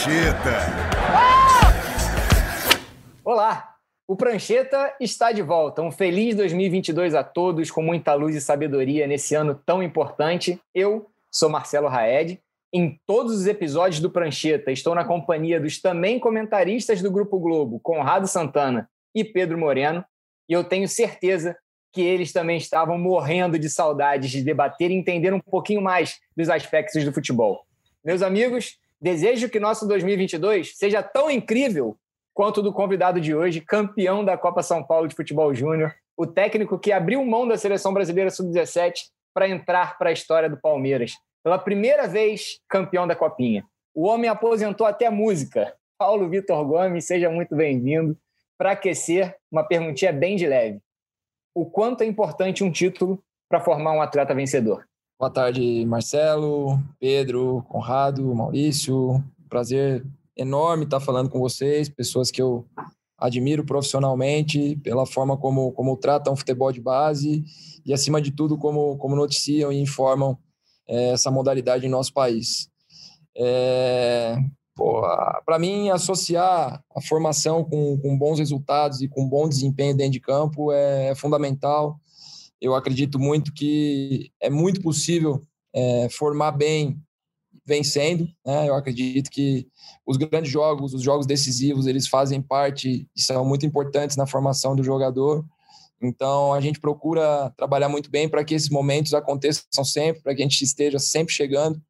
Prancheta. Olá, o Prancheta está de volta. Um feliz 2022 a todos, com muita luz e sabedoria nesse ano tão importante. Eu sou Marcelo Raed. Em todos os episódios do Prancheta, estou na companhia dos também comentaristas do Grupo Globo, Conrado Santana e Pedro Moreno, e eu tenho certeza que eles também estavam morrendo de saudades de debater e entender um pouquinho mais dos aspectos do futebol. Meus amigos, desejo que nosso 2022 seja tão incrível quanto do convidado de hoje, campeão da Copa São Paulo de Futebol Júnior, o técnico que abriu mão da seleção brasileira sub-17 para entrar para a história do Palmeiras. Pela primeira vez, campeão da Copinha. O homem aposentou até a música. Paulo Vitor Gomes, seja muito bem-vindo. Para aquecer, uma perguntinha bem de leve o quanto é importante um título para formar um atleta vencedor. Boa tarde, Marcelo, Pedro, Conrado, Maurício. Prazer enorme estar falando com vocês, pessoas que eu admiro profissionalmente pela forma como, como tratam o futebol de base e, acima de tudo, como, como noticiam e informam é, essa modalidade em nosso país. É, para mim, associar a formação com, com, bons resultados e com bom desempenho dentro de campo é, é fundamental. Eu acredito muito que é muito possível é, formar bem vencendo. Né? Eu acredito que os grandes jogos, os jogos decisivos, eles fazem parte e são muito importantes na formação do jogador. Então, a gente procura trabalhar muito bem para que esses momentos aconteçam sempre, para que a gente esteja sempre chegando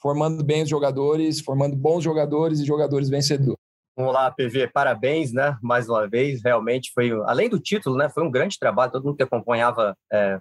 formando bem os jogadores, formando bons jogadores e jogadores vencedores. Vamos lá, PV, parabéns, né? Mais uma vez, realmente foi, além do título, né? Foi um grande trabalho. Todo mundo que acompanhava é,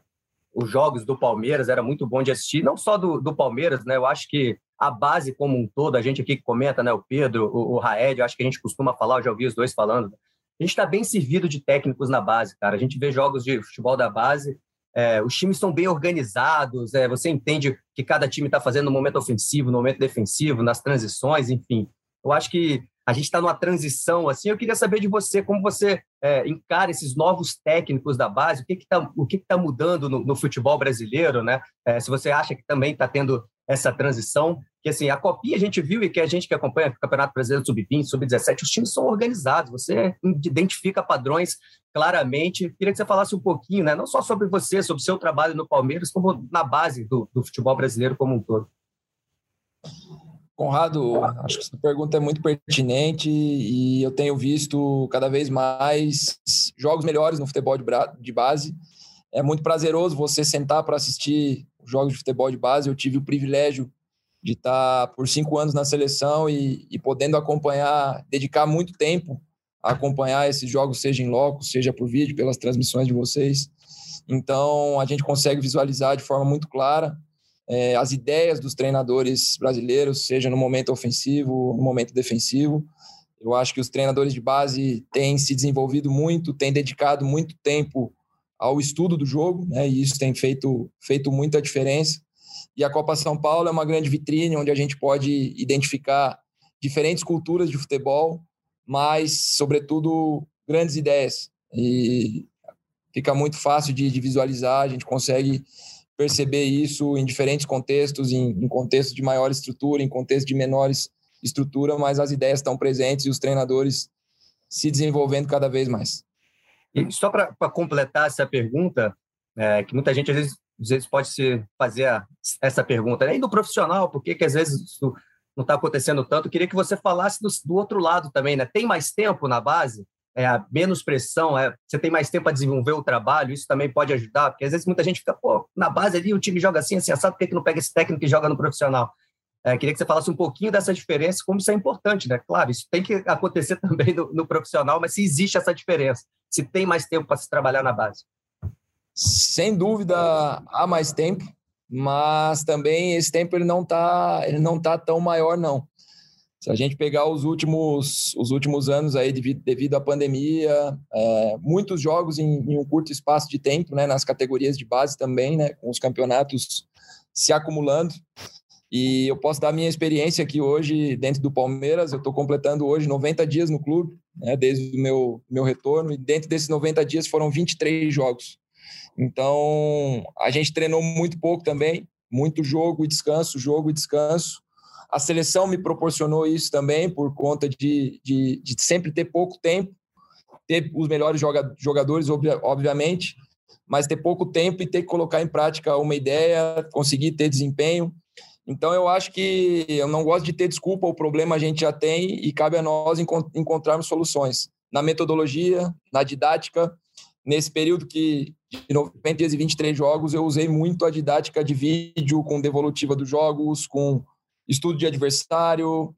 os jogos do Palmeiras era muito bom de assistir, não só do, do Palmeiras, né? Eu acho que a base como um todo, a gente aqui que comenta, né? O Pedro, o, o Raed, eu acho que a gente costuma falar, eu já ouvi os dois falando. A gente está bem servido de técnicos na base, cara. A gente vê jogos de futebol da base é, os times estão bem organizados, é, você entende que cada time está fazendo no momento ofensivo, no momento defensivo, nas transições, enfim. Eu acho que a gente está numa transição assim. Eu queria saber de você como você é, encara esses novos técnicos da base, o que está que que tá mudando no, no, futebol brasileiro, né? É, se você acha que também está tendo essa transição, que assim, a copinha a gente viu e que a gente que acompanha o Campeonato Brasileiro Sub-20, Sub-17, os times são organizados, você identifica padrões claramente. Queria que você falasse um pouquinho, né, não só sobre você, sobre o seu trabalho no Palmeiras, como na base do, do futebol brasileiro como um todo. Conrado, acho que essa pergunta é muito pertinente e eu tenho visto cada vez mais jogos melhores no futebol de base. É muito prazeroso você sentar para assistir jogos de futebol de base. Eu tive o privilégio de estar por cinco anos na seleção e, e podendo acompanhar, dedicar muito tempo a acompanhar esses jogos, seja em loco, seja por vídeo, pelas transmissões de vocês. Então, a gente consegue visualizar de forma muito clara é, as ideias dos treinadores brasileiros, seja no momento ofensivo, no momento defensivo. Eu acho que os treinadores de base têm se desenvolvido muito, têm dedicado muito tempo ao estudo do jogo, né, e isso tem feito, feito muita diferença. E a Copa São Paulo é uma grande vitrine onde a gente pode identificar diferentes culturas de futebol, mas, sobretudo, grandes ideias. E fica muito fácil de, de visualizar, a gente consegue perceber isso em diferentes contextos, em, em contextos de maior estrutura, em contextos de menores estrutura, mas as ideias estão presentes e os treinadores se desenvolvendo cada vez mais. E só para completar essa pergunta, é, que muita gente às vezes, às vezes pode se fazer a, essa pergunta, né? e do profissional, por que, que às vezes isso não está acontecendo tanto? Queria que você falasse do, do, outro lado também, né? Tem mais tempo na base? É, menos pressão, é, você tem mais tempo para desenvolver o trabalho, isso também pode ajudar, porque às vezes muita gente fica, pô, na base ali o time joga assim, assim, assado, por que, que não pega esse técnico e joga no profissional? É, queria que você falasse um pouquinho dessa diferença, como isso é importante, né? Claro, isso tem que acontecer também no, no profissional, mas se existe essa diferença, se tem mais tempo para se trabalhar na base. Sem dúvida, há mais tempo, mas também esse tempo ele não está ele não tá tão maior não. Se a gente pegar os últimos os últimos anos aí devido, devido à pandemia, é, muitos jogos em, em, um curto espaço de tempo, né, nas categorias de base também, né, com os campeonatos se acumulando. E eu posso dar minha experiência aqui hoje dentro do Palmeiras. Eu estou completando hoje 90 dias no clube, né, desde o meu, meu retorno. E dentro desses 90 dias foram 23 jogos. Então, a gente treinou muito pouco também, muito jogo e descanso, jogo e descanso. A seleção me proporcionou isso também, por conta de, de, de sempre ter pouco tempo, ter os melhores jogadores, obviamente, mas ter pouco tempo e ter que colocar em prática uma ideia, conseguir ter desempenho. Então, eu acho que eu não gosto de ter desculpa, o problema a gente já tem e cabe a nós encontrarmos soluções na metodologia, na didática. Nesse período que de 90 dias e 23 jogos, eu usei muito a didática de vídeo, com devolutiva dos jogos, com estudo de adversário,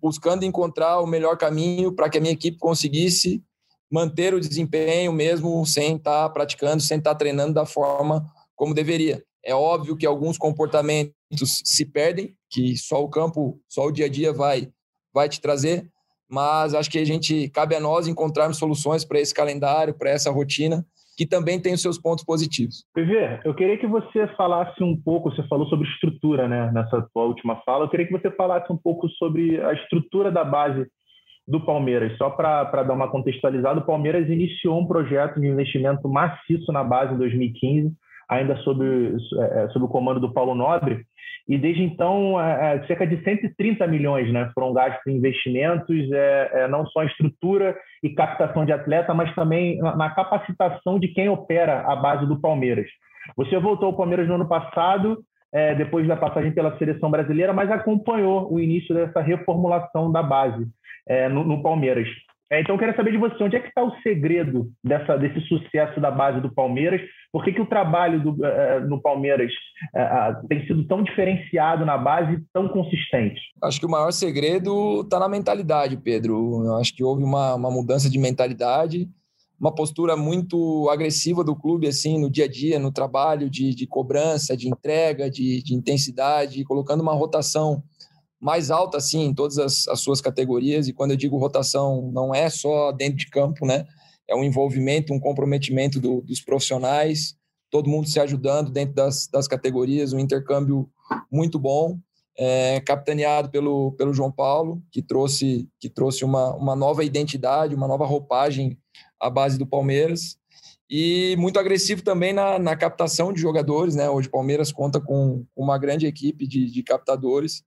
buscando encontrar o melhor caminho para que a minha equipe conseguisse manter o desempenho mesmo sem estar tá praticando, sem estar tá treinando da forma como deveria. É óbvio que alguns comportamentos se perdem, que só o campo, só o dia a dia vai vai te trazer, mas acho que a gente cabe a nós encontrarmos soluções para esse calendário, para essa rotina, que também tem os seus pontos positivos. PV, eu queria que você falasse um pouco, você falou sobre estrutura, né, nessa tua última fala, eu queria que você falasse um pouco sobre a estrutura da base do Palmeiras. Só para dar uma contextualizada, o Palmeiras iniciou um projeto de investimento maciço na base em 2015, ainda sob, é, é, sob o comando do Paulo Nobre, e desde então é, é cerca de 130 milhões né, foram gastos em investimentos, é, é, não só em estrutura e captação de atleta, mas também na, na, capacitação de quem opera a base do Palmeiras. Você voltou ao Palmeiras no ano passado, é, depois da passagem pela seleção brasileira, mas acompanhou o início dessa reformulação da base no, no Palmeiras. É, então, eu quero saber de você, onde é que está o segredo dessa, desse sucesso da base do Palmeiras? Por que, que o trabalho do, uh, no Palmeiras uh, tem sido tão diferenciado na base e tão consistente? Acho que o maior segredo está na mentalidade, Pedro. Eu acho que houve uma, uma mudança de mentalidade, uma postura muito agressiva do clube, assim, no dia a dia, no trabalho, de, de cobrança, de entrega, de, de intensidade, colocando uma rotação mais alta, assim, em todas as, as, suas categorias. E quando eu digo rotação, não é só dentro de campo, né? É um envolvimento, um comprometimento do, dos profissionais, todo mundo se ajudando dentro das, das categorias, um intercâmbio muito bom, é, capitaneado pelo, pelo João Paulo, que trouxe, que trouxe uma, uma nova identidade, uma nova roupagem à base do Palmeiras. E muito agressivo também na, na captação de jogadores, né? Hoje o Palmeiras conta com uma grande equipe de, de captadores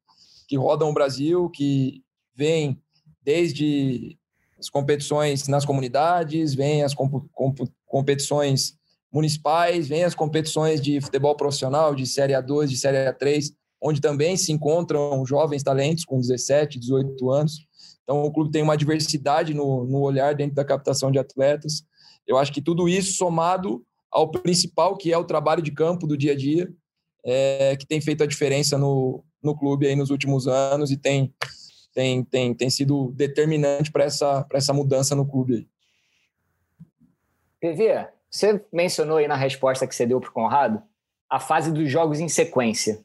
que rodam o Brasil, que vêm desde as competições nas comunidades, vêm as comp comp competições municipais, vêm as competições de futebol profissional, de Série A2, de Série A3, onde também se encontram jovens talentos com 17, 18 anos. Então, o clube tem uma diversidade no, no olhar dentro da captação de atletas. Eu acho que tudo isso somado ao principal, que é o trabalho de campo do dia a dia, é, que tem feito a diferença no, no clube aí nos últimos anos e tem, tem, tem, tem sido determinante para essa, essa mudança no clube. PV, você mencionou aí na resposta que você deu para o Conrado a fase dos jogos em sequência.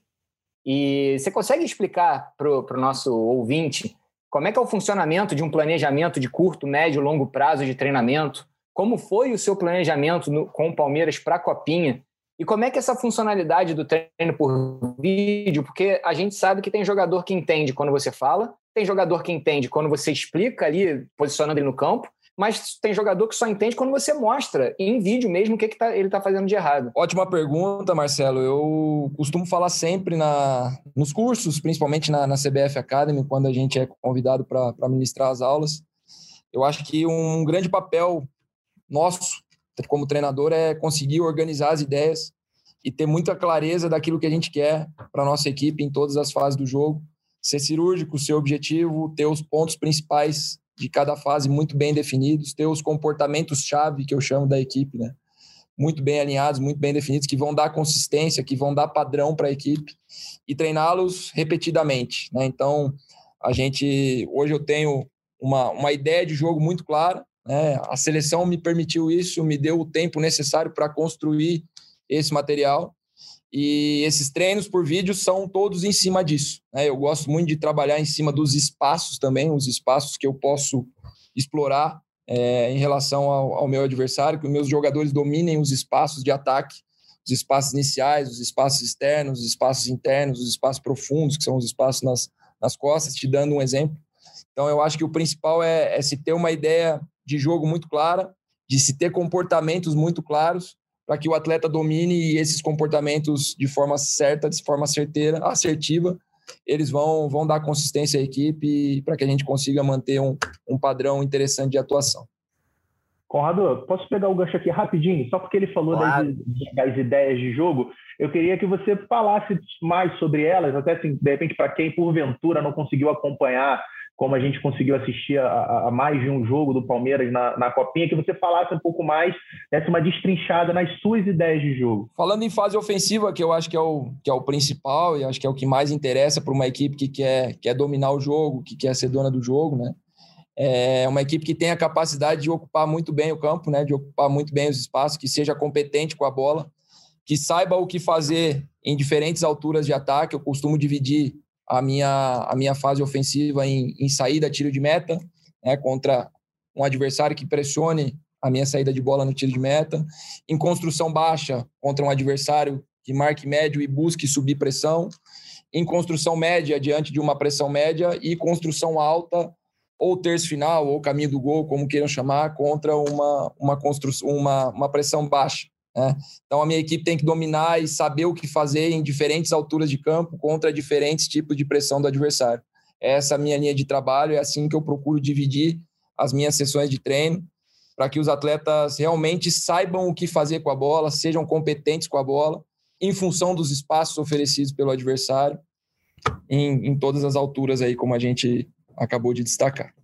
E você consegue explicar para o nosso ouvinte como é que é o funcionamento de um planejamento de curto, médio, longo prazo de treinamento? Como foi o seu planejamento no, com o Palmeiras para a Copinha? E como é que é essa funcionalidade do treino por vídeo? Porque a gente sabe que tem jogador que entende quando você fala, tem jogador que entende quando você explica ali, posicionando ele no campo, mas tem jogador que só entende quando você mostra em vídeo mesmo o que, que tá, ele está fazendo de errado. Ótima pergunta, Marcelo. Eu costumo falar sempre na, nos cursos, principalmente na, na CBF Academy, quando a gente é convidado para ministrar as aulas. Eu acho que um grande papel nosso como treinador é conseguir organizar as ideias e ter muita clareza daquilo que a gente quer para nossa equipe em todas as fases do jogo, ser cirúrgico, ser objetivo, ter os pontos principais de cada fase muito bem definidos, ter os comportamentos chave que eu chamo da equipe, né? Muito bem alinhados, muito bem definidos, que vão dar consistência, que vão dar padrão para a equipe e treiná-los repetidamente, né? Então, a gente hoje eu tenho uma, uma ideia de jogo muito clara, né? A seleção me permitiu isso, me deu o tempo necessário para construir esse material. E esses treinos por vídeo são todos em cima disso. Né? Eu gosto muito de trabalhar em cima dos espaços também, os espaços que eu posso explorar é, em relação ao, ao, meu adversário, que os meus jogadores dominem os espaços de ataque, os espaços iniciais, os espaços externos, os espaços internos, os espaços profundos, que são os espaços nas, nas costas, te dando um exemplo. Então, eu acho que o principal é, é se ter uma ideia de jogo muito clara, de se ter comportamentos muito claros para que o atleta domine esses comportamentos de forma certa, de forma certeira, assertiva, eles vão, vão dar consistência à equipe para que a gente consiga manter um, um padrão interessante de atuação. Conrado, posso pegar o gancho aqui rapidinho? Só porque ele falou claro. das, das, ideias de jogo, eu queria que você falasse mais sobre elas, até assim, de repente, para quem porventura não conseguiu acompanhar como a gente conseguiu assistir a, a, mais de um jogo do Palmeiras na, na Copinha, que você falasse um pouco mais, desse uma destrinchada nas suas ideias de jogo. Falando em fase ofensiva, que eu acho que é o, que é o principal e acho que é o que mais interessa para uma equipe que quer, quer dominar o jogo, que quer ser dona do jogo, né? É uma equipe que tem a capacidade de ocupar muito bem o campo, né? De ocupar muito bem os espaços, que seja competente com a bola, que saiba o que fazer em diferentes alturas de ataque. Eu costumo dividir a minha, a minha fase ofensiva em, em saída, tiro de meta, né, contra um adversário que pressione a minha saída de bola no tiro de meta, em construção baixa contra um adversário que marque médio e busque subir pressão, em construção média diante de uma pressão média. E construção alta ou terço final ou caminho do gol, como queiram chamar, contra uma, uma, construção, uma, uma pressão baixa. Né? Então, a minha equipe tem que dominar e saber o que fazer em diferentes alturas de campo contra diferentes tipos de pressão do adversário. Essa é a minha linha de trabalho, é assim que eu procuro dividir as minhas sessões de treino, para que os atletas realmente saibam o que fazer com a bola, sejam competentes com a bola, em função dos espaços oferecidos pelo adversário, em, em todas as alturas aí, como a gente acabou de destacar.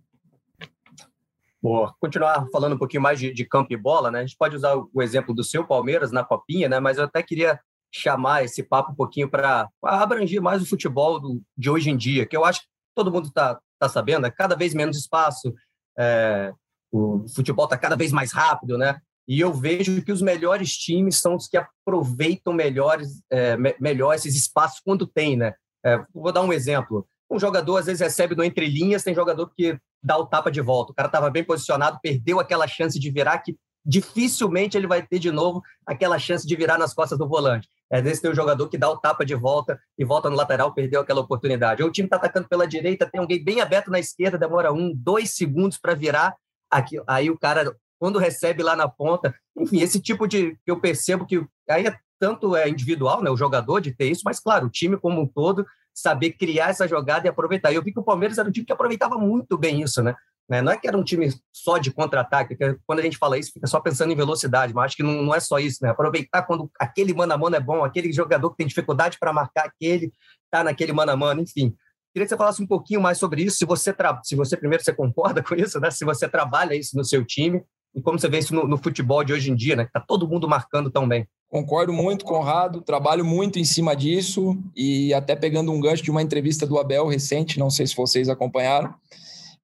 Boa. Continuar falando um pouquinho mais de, de, campo e bola, né? A gente pode usar o exemplo do seu Palmeiras na Copinha, né? Mas eu até queria chamar esse papo um pouquinho para abranger mais o futebol do, de hoje em dia, que eu acho que todo mundo está tá sabendo, é cada vez menos espaço, é, o futebol está cada vez mais rápido, né? E eu vejo que os melhores times são os que aproveitam melhores, é, me, melhor esses espaços quando tem, né? É, vou dar um exemplo. Um jogador às vezes recebe no entre linhas, tem jogador que dá o tapa de volta. O cara estava bem posicionado, perdeu aquela chance de virar que dificilmente ele vai ter de novo aquela chance de virar nas costas do volante. Às vezes tem um jogador que dá o tapa de volta e volta no lateral, perdeu aquela oportunidade. Ou o time está atacando pela direita, tem alguém bem aberto na esquerda, demora um, dois segundos para virar. Aqui, aí o cara, quando recebe lá na ponta, enfim, esse tipo de. Eu percebo que aí é, tanto é individual, né, o jogador de ter isso, mas claro, o time como um todo saber criar essa jogada e aproveitar. Eu vi que o Palmeiras era um time que aproveitava muito bem isso, né? né? Não é que era um time só de contra-ataque, quando a gente fala isso, fica só pensando em velocidade, mas acho que não, não é só isso, né? Aproveitar quando aquele mano a mano é bom, aquele jogador que tem dificuldade para marcar aquele, tá naquele mano a mano, enfim. Queria que você falasse um pouquinho mais sobre isso, se você, se você primeiro você concorda com isso, né? Se você trabalha isso no seu time e como você vê isso no, no futebol de hoje em dia, né? Que tá todo mundo marcando tão bem. Concordo muito, Conrado. Trabalho muito em cima disso e até pegando um gancho de uma entrevista do Abel recente, não sei se vocês acompanharam.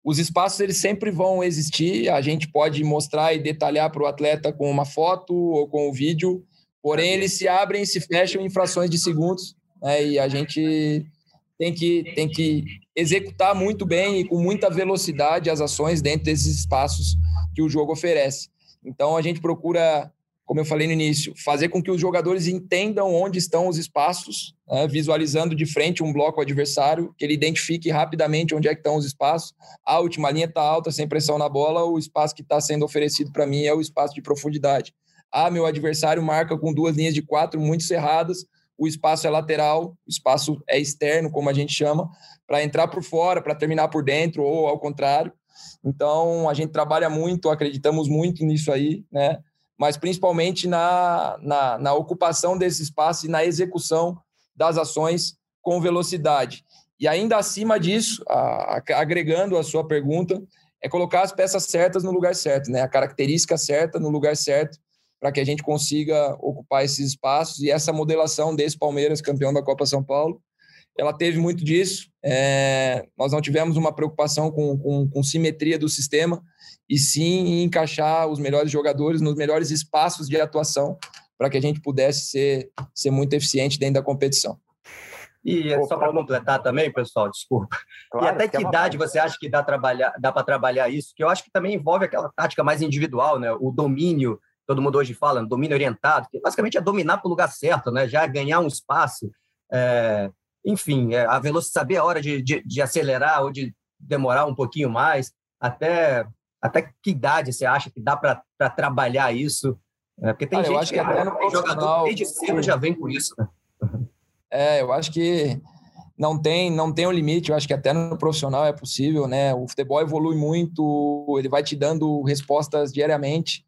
Os espaços eles sempre vão existir. A gente pode mostrar e detalhar para o atleta com uma foto ou com o um vídeo, porém eles se abrem e se fecham em frações de segundos. Né? E a gente tem que, tem que executar muito bem e com muita velocidade as ações dentro desses espaços que o jogo oferece. Então a gente procura como eu falei no início, fazer com que os jogadores entendam onde estão os espaços, né, visualizando de frente um bloco adversário, que ele identifique rapidamente onde é que estão os espaços. A última linha está alta, sem pressão na bola, o espaço que está sendo oferecido para mim é o espaço de profundidade. Ah, meu adversário marca com duas linhas de quatro muito cerradas, o espaço é lateral, o espaço é externo, como a gente chama, para entrar por fora, para terminar por dentro, ou ao contrário. Então, a gente trabalha muito, acreditamos muito nisso aí, né? mas principalmente na, na, na ocupação desse espaço e na execução das ações com velocidade. E ainda acima disso, a, a, agregando a sua pergunta, é colocar as peças certas no lugar certo, né? A característica certa no lugar certo para que a gente consiga ocupar esses espaços e essa modelação desse Palmeiras campeão da Copa São Paulo, ela teve muito disso. É, nós não tivemos uma preocupação com, com, com simetria do sistema, e sim encaixar os melhores jogadores nos melhores espaços de atuação para que a gente pudesse ser, ser muito eficiente dentro da competição. E Pô, só para completar também, pessoal, desculpa. Claro, e até que, idade você acha que dá, trabalhar, dá para trabalhar isso? Que eu acho que também envolve aquela tática mais individual, né? O domínio, todo mundo hoje fala, domínio orientado, que basicamente é dominar para o lugar certo, né? Já ganhar um espaço, é, enfim, é, a velocidade, saber a hora de, de, de acelerar ou de demorar um pouquinho mais, até até que idade você acha que dá para trabalhar isso? É, porque tem Olha, gente que, que é, jogador desde cedo já vem com isso. Né? É, eu acho que não tem não tem um limite. Eu acho que até no profissional é possível, né? O futebol evolui muito, ele vai te dando respostas diariamente.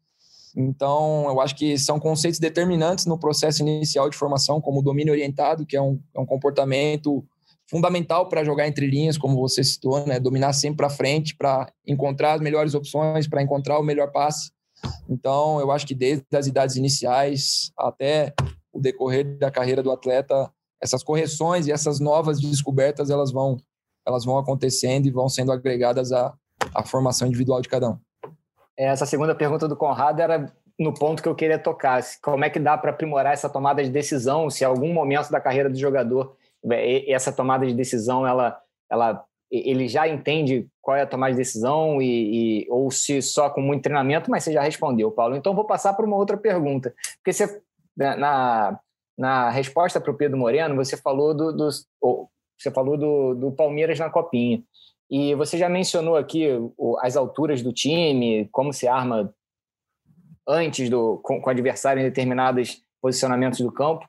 Então, eu acho que são conceitos determinantes no processo inicial de formação, como o domínio orientado, que é um, é um comportamento fundamental para jogar entre linhas, como você citou, né? Dominar sempre para frente, para encontrar as melhores opções, para encontrar o melhor passe. Então, eu acho que desde as idades iniciais até o decorrer da carreira do atleta, essas correções e essas novas descobertas, elas vão elas vão acontecendo e vão sendo agregadas à, à formação individual de cada um. Essa segunda pergunta do Conrado era no ponto que eu queria tocar. Como é que dá para aprimorar essa tomada de decisão, se em algum momento da carreira do jogador essa tomada de decisão ela, ela ele já entende qual é a tomada de decisão e, e, ou se só com muito treinamento, mas você já respondeu, Paulo. Então vou passar para uma outra pergunta, porque você né, na, na resposta para o Pedro Moreno você falou do, do você falou do, do Palmeiras na copinha e você já mencionou aqui as alturas do time, como se arma antes do com, com adversário em determinados posicionamentos do campo.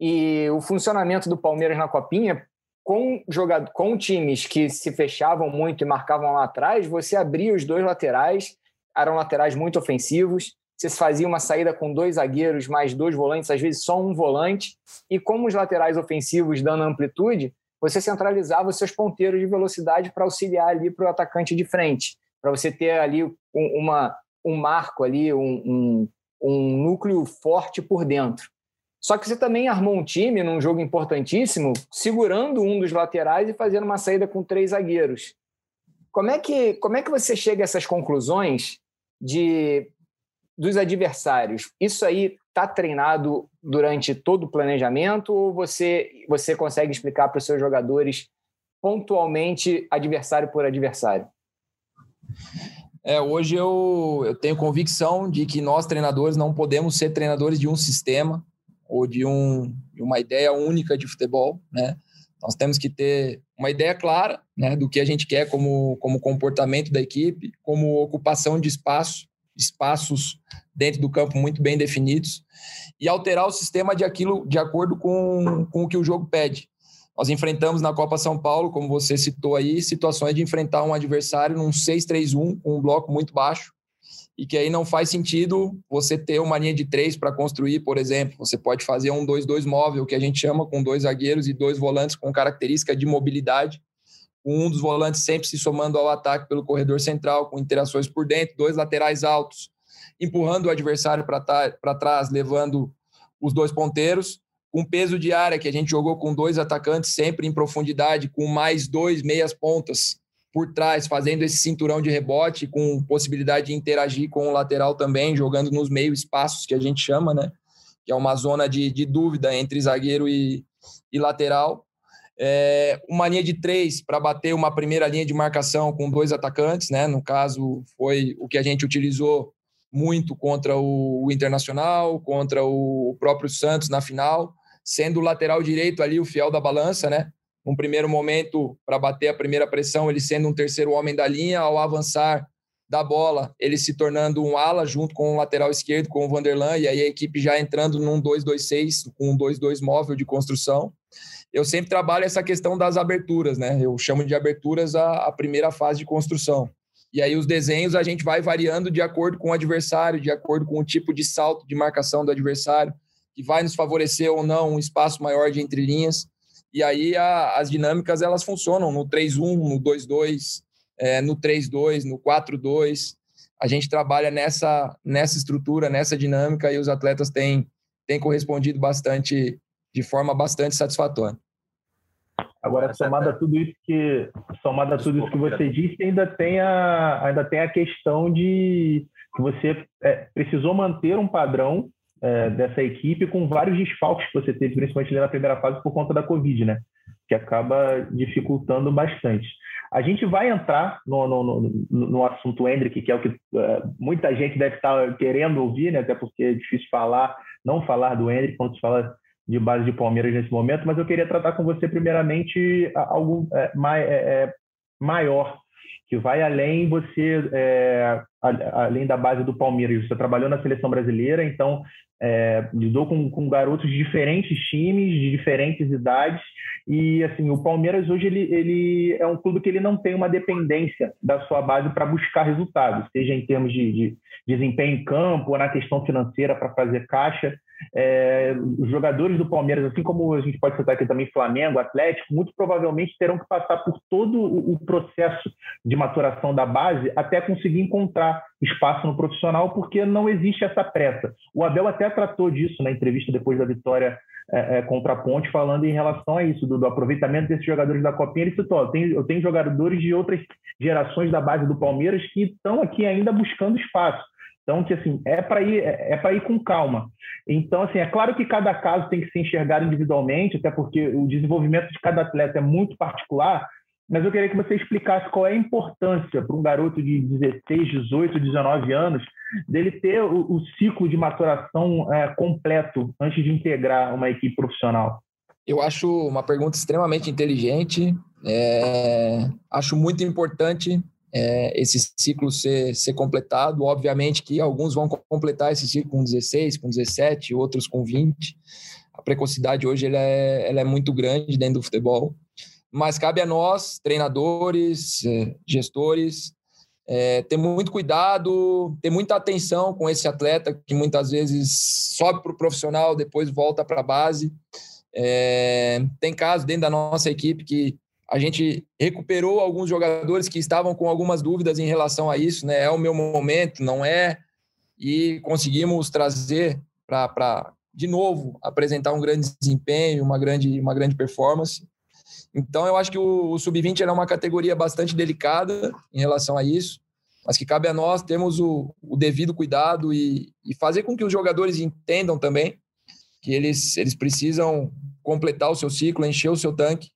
E o funcionamento do Palmeiras na Copinha, com, jogado, com times que se fechavam muito e marcavam lá atrás, você abria os dois laterais, eram laterais muito ofensivos, você fazia uma saída com dois zagueiros mais dois volantes, às vezes só um volante, e como os laterais ofensivos dando amplitude, você centralizava os seus ponteiros de velocidade para auxiliar ali para o atacante de frente, para você ter ali um, uma, um marco ali, um, um, um núcleo forte por dentro. Só que você também armou um time num jogo importantíssimo, segurando um dos laterais e fazendo uma saída com três zagueiros. Como é que, como é que você chega a essas conclusões de dos adversários? Isso aí está treinado durante todo o planejamento ou você, você consegue explicar para os seus jogadores pontualmente, adversário por adversário? É, hoje eu, eu tenho convicção de que nós, treinadores, não podemos ser treinadores de um sistema ou de, um, de uma ideia única de futebol, né? Nós temos que ter uma ideia clara né, do que a gente quer como, como comportamento da equipe, como ocupação de espaço, espaços dentro do campo muito bem definidos, e alterar o sistema de aquilo de acordo com, com o que o jogo pede. Nós enfrentamos na Copa São Paulo, como você citou aí, situações de enfrentar um adversário num 6-3-1, com um bloco muito baixo, e que aí não faz sentido você ter uma linha de três para construir, por exemplo. Você pode fazer um 2-2 móvel, que a gente chama, com dois zagueiros e dois volantes com característica de mobilidade. Um dos volantes sempre se somando ao ataque pelo corredor central, com interações por dentro, dois laterais altos, empurrando o adversário para trás, levando os dois ponteiros. Com peso de área, que a gente jogou com dois atacantes sempre em profundidade, com mais dois meias pontas por trás, fazendo esse cinturão de rebote, com possibilidade de interagir com o lateral também, jogando nos meio espaços que a gente chama, né? Que é uma zona de, de dúvida entre zagueiro e, e lateral. É, uma linha de três para bater uma primeira linha de marcação com dois atacantes, né? No caso, foi o que a gente utilizou muito contra o, o Internacional, contra o, o próprio Santos na final, sendo o lateral direito ali o fiel da balança, né? num primeiro momento, para bater a primeira pressão, ele sendo um terceiro homem da linha, ao avançar da bola, ele se tornando um ala junto com o lateral esquerdo, com o Vanderlan, e aí a equipe já entrando num 2-2-6, com um 2-2 móvel de construção. Eu sempre trabalho essa questão das aberturas, né? Eu chamo de aberturas a, a primeira fase de construção. E aí os desenhos a gente vai variando de acordo com o adversário, de acordo com o tipo de salto de marcação do adversário, que vai nos favorecer ou não um espaço maior de entrelinhas. E aí a, as dinâmicas elas funcionam no 3-1, no 2-2, é, no 3-2, no 4-2. A gente trabalha nessa, nessa estrutura, nessa dinâmica e os atletas têm, têm correspondido bastante, de forma bastante satisfatória. Agora, somado a tudo isso que, somado a tudo isso que você disse, ainda tem a, ainda tem a questão de que você é, precisou manter um padrão é, dessa equipe com vários desfalques que você teve, principalmente na primeira fase, por conta da Covid, né? Que acaba dificultando bastante. A gente vai entrar no, no, no, no assunto Hendrick, que é o que é, muita gente deve estar querendo ouvir, né? Até porque é difícil falar, não falar do Hendrick quando se fala de base de Palmeiras nesse momento, mas eu queria tratar com você primeiramente algo é, mai, é, é, maior que vai além você, é, além da base do Palmeiras. Você trabalhou na seleção brasileira, então é, lidou com, com garotos de diferentes times, de diferentes idades, e assim o Palmeiras hoje ele, ele é um clube que ele não tem uma dependência da sua base para buscar resultados, seja em termos de, de desempenho em campo ou na questão financeira para fazer caixa é, os jogadores do Palmeiras, assim como a gente pode citar aqui também Flamengo, Atlético, muito provavelmente terão que passar por todo o processo de maturação da base até conseguir encontrar espaço no profissional, porque não existe essa pressa. O Abel até tratou disso na entrevista depois da vitória é, é, contra a Ponte, falando em relação a isso, do, do aproveitamento desses jogadores da Copinha. Ele citou: tenho, eu tenho jogadores de outras gerações da base do Palmeiras que estão aqui ainda buscando espaço. Então, que assim, é para ir, é, é para ir com calma. Então, assim, é claro que cada caso tem que ser enxergado individualmente, até porque o desenvolvimento de cada atleta é muito particular, mas eu queria que você explicasse qual é a importância para um garoto de 16, 18, 19 anos dele ter o, o ciclo de maturação é, completo antes de integrar uma equipe profissional. Eu acho uma pergunta extremamente inteligente, é, acho muito importante é, esse ciclo ser, ser completado. Obviamente que alguns vão completar esse ciclo com 16, com 17, outros com 20. A precocidade hoje ela é, ela é muito grande dentro do futebol. Mas cabe a nós, treinadores, é, gestores, é, ter muito cuidado, ter muita atenção com esse atleta que muitas vezes sobe para o profissional, depois volta para a base. É, tem casos dentro da nossa equipe que a gente recuperou alguns jogadores que estavam com algumas dúvidas em relação a isso, né? É o meu momento, não é? E conseguimos trazer para, de novo, apresentar um grande desempenho, uma grande, uma grande performance. Então, eu acho que o, o Sub-20 é uma categoria bastante delicada em relação a isso, mas que cabe a nós termos o, o devido cuidado e, e fazer com que os jogadores entendam também que eles, eles precisam completar o seu ciclo, encher o seu tanque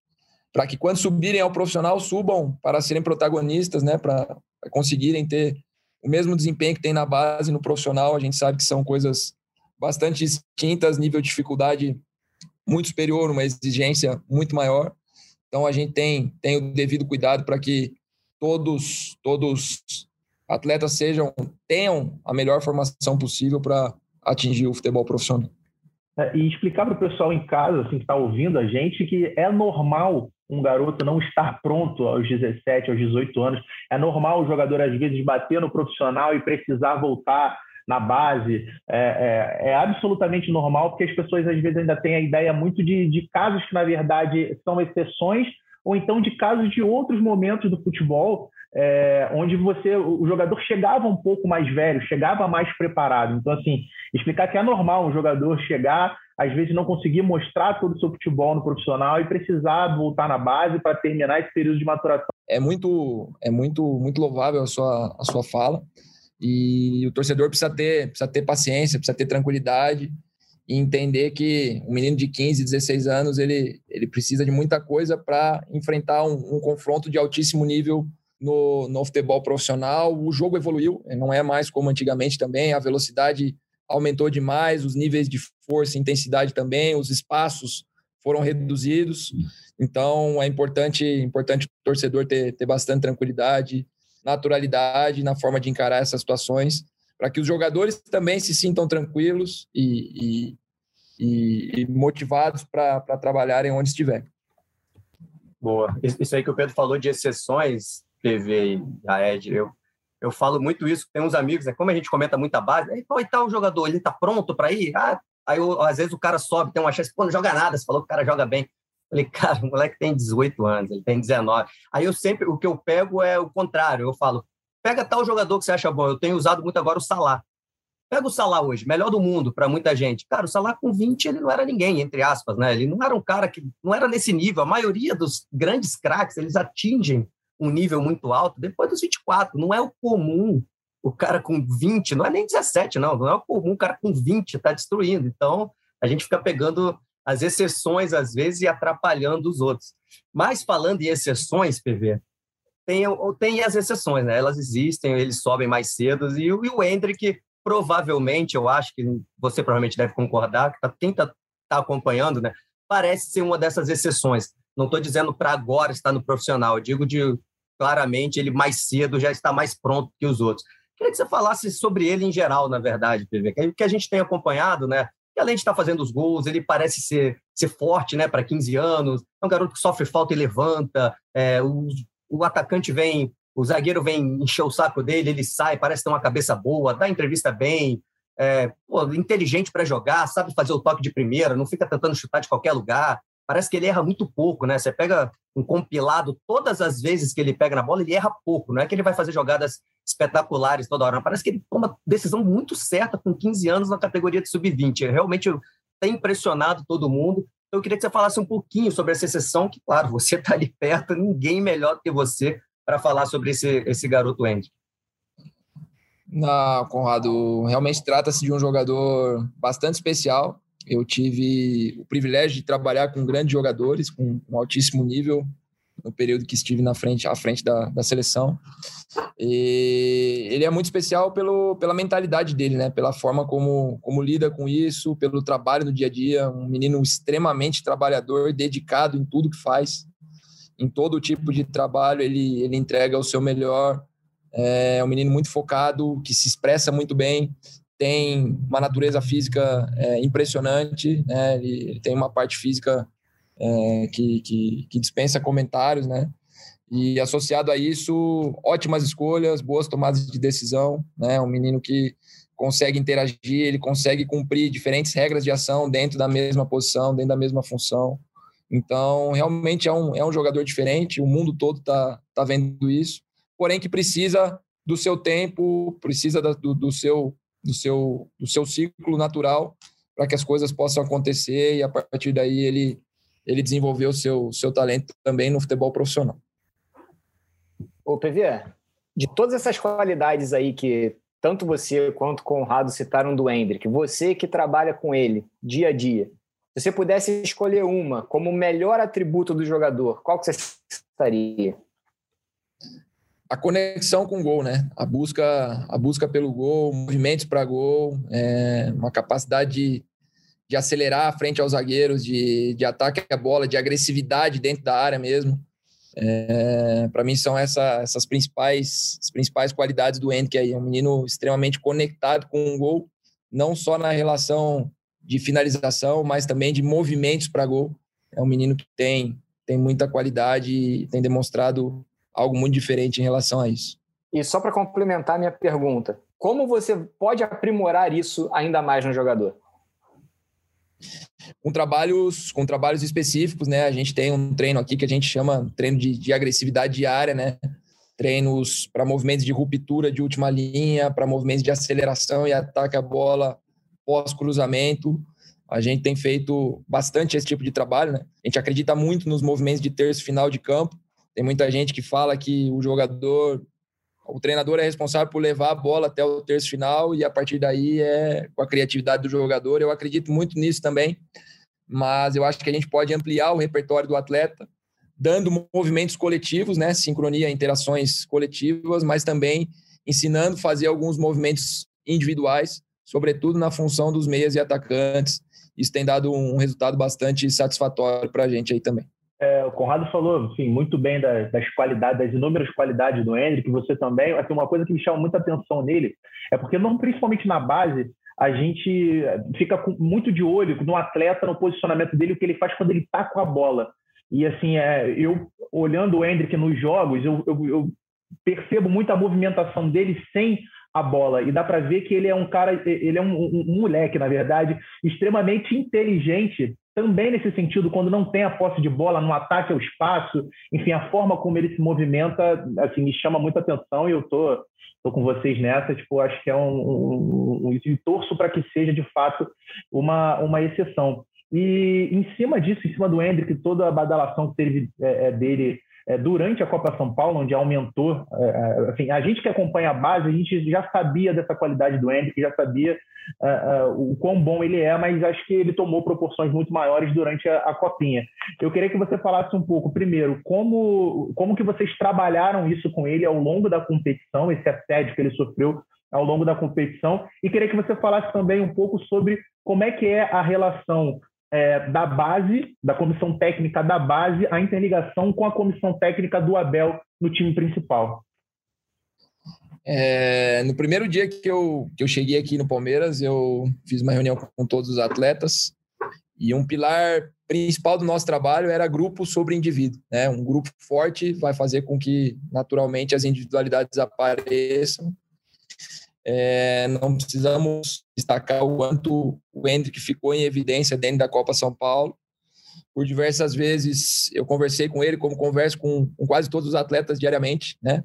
para que quando subirem ao profissional subam para serem protagonistas, né, para conseguirem ter o mesmo desempenho que tem na base no profissional. A gente sabe que são coisas bastante distintas, nível de dificuldade muito superior, uma exigência muito maior. Então a gente tem tem o devido cuidado para que todos todos atletas sejam tenham a melhor formação possível para atingir o futebol profissional. É, e explicar para o pessoal em casa, assim, que está ouvindo a gente, que é normal um garoto não estar pronto aos 17, aos 18 anos. É normal o jogador, às vezes, bater no profissional e precisar voltar na base. É, é, é, absolutamente normal, porque as pessoas, às vezes, ainda têm a ideia muito de, de casos que, na verdade, são exceções, ou então de casos de outros momentos do futebol, é, onde você o jogador chegava um pouco mais velho, chegava mais preparado. Então, assim, explicar que é normal um jogador chegar às vezes não conseguir mostrar todo o seu futebol no profissional e precisar voltar na base para terminar esse período de maturação. É muito, é muito, muito louvável a sua, a sua fala e o torcedor precisa ter, precisa ter paciência, precisa ter tranquilidade e entender que um menino de 15, 16 anos ele, ele precisa de muita coisa para enfrentar um, um, confronto de altíssimo nível no, no futebol profissional. O jogo evoluiu, não é mais como antigamente também, a velocidade aumentou demais, os níveis de força e intensidade também, os espaços foram reduzidos. Então, é importante, importante o torcedor ter, ter bastante tranquilidade, naturalidade na forma de encarar essas situações, para que os jogadores também se sintam tranquilos e, e, e, motivados para trabalharem onde estiver. Boa. Isso aí que o Pedro falou de exceções, PV e a Ed, eu eu falo muito isso, tem uns amigos, né? como a gente comenta muita base, pô, e tal jogador, ele tá pronto para ir? Ah, aí eu, às vezes o cara sobe, tem uma chance, pô, não joga nada, você falou que o cara joga bem. Eu falei, cara, o moleque tem 18 anos, ele tem 19. Aí eu sempre, o que eu pego é o contrário, eu falo, pega tal jogador que você acha bom, eu tenho usado muito agora o Salah. Pega o Salah hoje, melhor do mundo para muita gente. Cara, o Salah com 20 ele não era ninguém, entre aspas, né? Ele não era um cara que não era nesse nível. A maioria dos grandes craques, eles atingem um nível muito alto depois dos 24. Não é o comum o cara com 20, não é nem 17, não. Não é o comum o cara com 20 estar tá destruindo. Então, a gente fica pegando as exceções, às vezes, e atrapalhando os outros. Mas, falando em exceções, PV, tem, tem as exceções, né? Elas existem, eles sobem mais cedo. E, e o Hendrick, provavelmente, eu acho que você provavelmente deve concordar, tá, quem está tá acompanhando, né? Parece ser uma dessas exceções. Não estou dizendo para agora estar no profissional, eu digo de claramente ele mais cedo já está mais pronto que os outros. Queria que você falasse sobre ele em geral, na verdade, PV, que a gente tem acompanhado, né? E além de estar fazendo os gols, ele parece ser, ser forte, né, para 15 anos. É um garoto que sofre falta e levanta. É, o, o atacante vem, o zagueiro vem encher o saco dele, ele sai, parece ter uma cabeça boa, dá entrevista bem, é, pô, inteligente para jogar, sabe fazer o toque de primeira, não fica tentando chutar de qualquer lugar. Parece que ele erra muito pouco, né? Você pega um compilado, todas as vezes que ele pega na bola, ele erra pouco. Não é que ele vai fazer jogadas espetaculares toda hora. Parece que ele toma decisão muito certa com 15 anos na categoria de sub-20. Realmente tem impressionado todo mundo. Então, eu queria que você falasse um pouquinho sobre essa exceção, que, claro, você está ali perto, ninguém melhor do que você para falar sobre esse, esse garoto Andy. Não, Conrado, realmente trata-se de um jogador bastante especial. Eu tive o privilégio de trabalhar com grandes jogadores, com um altíssimo nível, no período que estive na frente, à frente da, da seleção. E ele é muito especial pelo, pela mentalidade dele, né? Pela forma como, como lida com isso, pelo trabalho no dia a dia. Um menino extremamente trabalhador, dedicado em tudo que faz. Em todo tipo de trabalho, ele, ele entrega o seu melhor. É um menino muito focado, que se expressa muito bem, tem uma natureza física é, impressionante, né? Ele, ele, tem uma parte física é, que, que, que, dispensa comentários, né? E associado a isso, ótimas escolhas, boas tomadas de decisão, né? Um menino que consegue interagir, ele consegue cumprir diferentes regras de ação dentro da mesma posição, dentro da mesma função. Então, realmente é um, é um jogador diferente, o mundo todo está tá vendo isso porém que precisa do seu tempo, precisa do, do, seu, do, seu, do seu ciclo natural para que as coisas possam acontecer e a partir daí ele, ele desenvolveu o seu, seu talento também no futebol profissional. Ô, PV, de todas essas qualidades aí que tanto você quanto o Conrado citaram do Hendrick, você que trabalha com ele dia a dia, se você pudesse escolher uma como melhor atributo do jogador, qual que você estaria? A conexão com o gol, né? A busca, a busca pelo gol, movimentos para gol, é, uma capacidade de, de acelerar frente aos zagueiros, de, de ataque à bola, de agressividade dentro da área mesmo. É, para mim são essa, essas principais, as principais qualidades do Henrique aí. É um menino extremamente conectado com o gol, não só na relação de finalização, mas também de movimentos para gol. É um menino que tem, tem muita qualidade e tem demonstrado algo muito diferente em relação a isso. E só para complementar minha pergunta, como você pode aprimorar isso ainda mais no jogador? Com trabalhos, com trabalhos específicos, né? A gente tem um treino aqui que a gente chama treino de, de agressividade diária, né? Treinos para movimentos de ruptura de última linha, para movimentos de aceleração e ataque à bola pós-cruzamento. A gente tem feito bastante esse tipo de trabalho, né? A gente acredita muito nos movimentos de terço final de campo, tem muita gente que fala que o jogador, o treinador é responsável por levar a bola até o terço final e a partir daí é com a criatividade do jogador. Eu acredito muito nisso também, mas eu acho que a gente pode ampliar o repertório do atleta, dando movimentos coletivos, né, sincronia, interações coletivas, mas também ensinando a fazer alguns movimentos individuais, sobretudo na função dos meias e atacantes. Isso tem dado um resultado bastante satisfatório para a gente aí também. É, o Conrado falou assim, muito bem das, das, qualidades, das inúmeras qualidades do Hendrick, você também. Assim, uma coisa que me chama muita atenção nele é porque, não, principalmente na base, a gente fica com, muito de olho no atleta, no posicionamento dele, o que ele faz quando ele está com a bola. E assim, é, eu olhando o Hendrick nos jogos, eu, eu, eu percebo muito a movimentação dele sem a bola. E dá para ver que ele é um cara, ele é um, um, um moleque, na verdade, extremamente inteligente também nesse sentido, quando não tem a posse de bola no ataque ao espaço, enfim, a forma como ele se movimenta, assim, me chama muita atenção e eu tô, tô com vocês nessa, tipo, acho que é um, um, um torço para que seja de fato uma, uma exceção. E em cima disso, em cima do Hendrick, toda a badalação que teve é, é dele durante a Copa São Paulo, onde aumentou, é, é, assim, a gente que acompanha a base, a gente já sabia dessa qualidade do Henrique, já sabia uh, o quão bom ele é, mas acho que ele tomou proporções muito maiores durante a, a, Copinha. Eu queria que você falasse um pouco, primeiro, como, como que vocês trabalharam isso com ele ao longo da competição, esse assédio que ele sofreu ao longo da competição, e queria que você falasse também um pouco sobre como é que é a relação é, da base, da comissão técnica da base, a interligação com a comissão técnica do Abel no time principal? É, no primeiro dia que eu, que eu cheguei aqui no Palmeiras, eu fiz uma reunião com todos os atletas e um pilar principal do nosso trabalho era grupo sobre indivíduo. Né? Um grupo forte vai fazer com que, naturalmente, as individualidades apareçam. É, não precisamos destacar o quanto o Hendrick ficou em evidência dentro da Copa São Paulo. Por diversas vezes eu conversei com ele, como converso com, com quase todos os atletas diariamente, né?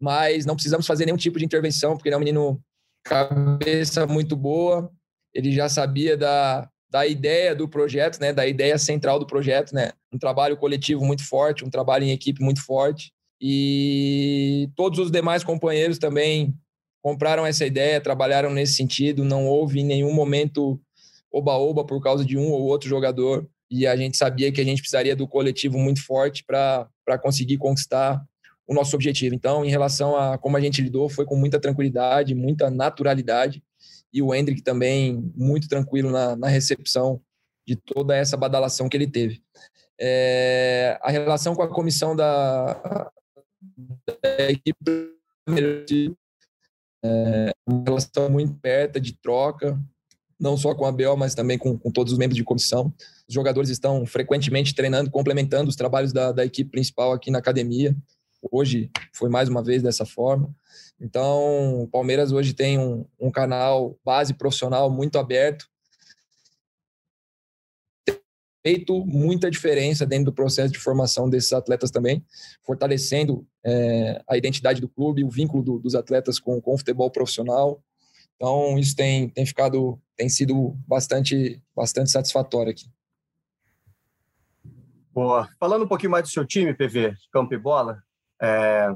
mas não precisamos fazer nenhum tipo de intervenção, porque ele é um menino cabeça muito boa, ele já sabia da, da ideia do projeto, né, da ideia central do projeto, né, um trabalho coletivo muito forte, um trabalho em equipe muito forte, e todos os demais companheiros também compraram essa ideia, trabalharam nesse sentido, não houve em nenhum momento oba-oba por causa de um ou outro jogador, e a gente sabia que a gente precisaria do coletivo muito forte para conseguir conquistar o nosso objetivo. Então, em relação a como a gente lidou, foi com muita tranquilidade, muita naturalidade, e o Hendrick também muito tranquilo na, na recepção de toda essa badalação que ele teve. É, a relação com a comissão da, da equipe é uma relação muito perto de troca, não só com a Bel, mas também com, com, todos os membros de comissão. Os jogadores estão frequentemente treinando, complementando os trabalhos da, da equipe principal aqui na academia. Hoje foi mais uma vez dessa forma. Então, o Palmeiras hoje tem um, um canal base profissional muito aberto, feito muita diferença dentro do processo de formação desses atletas também, fortalecendo é, a identidade do clube, o vínculo do, dos atletas com, com o futebol profissional. Então, isso tem, tem ficado, tem sido bastante, bastante satisfatório aqui. Boa. Falando um pouquinho mais do seu time, PV, campo e bola, é,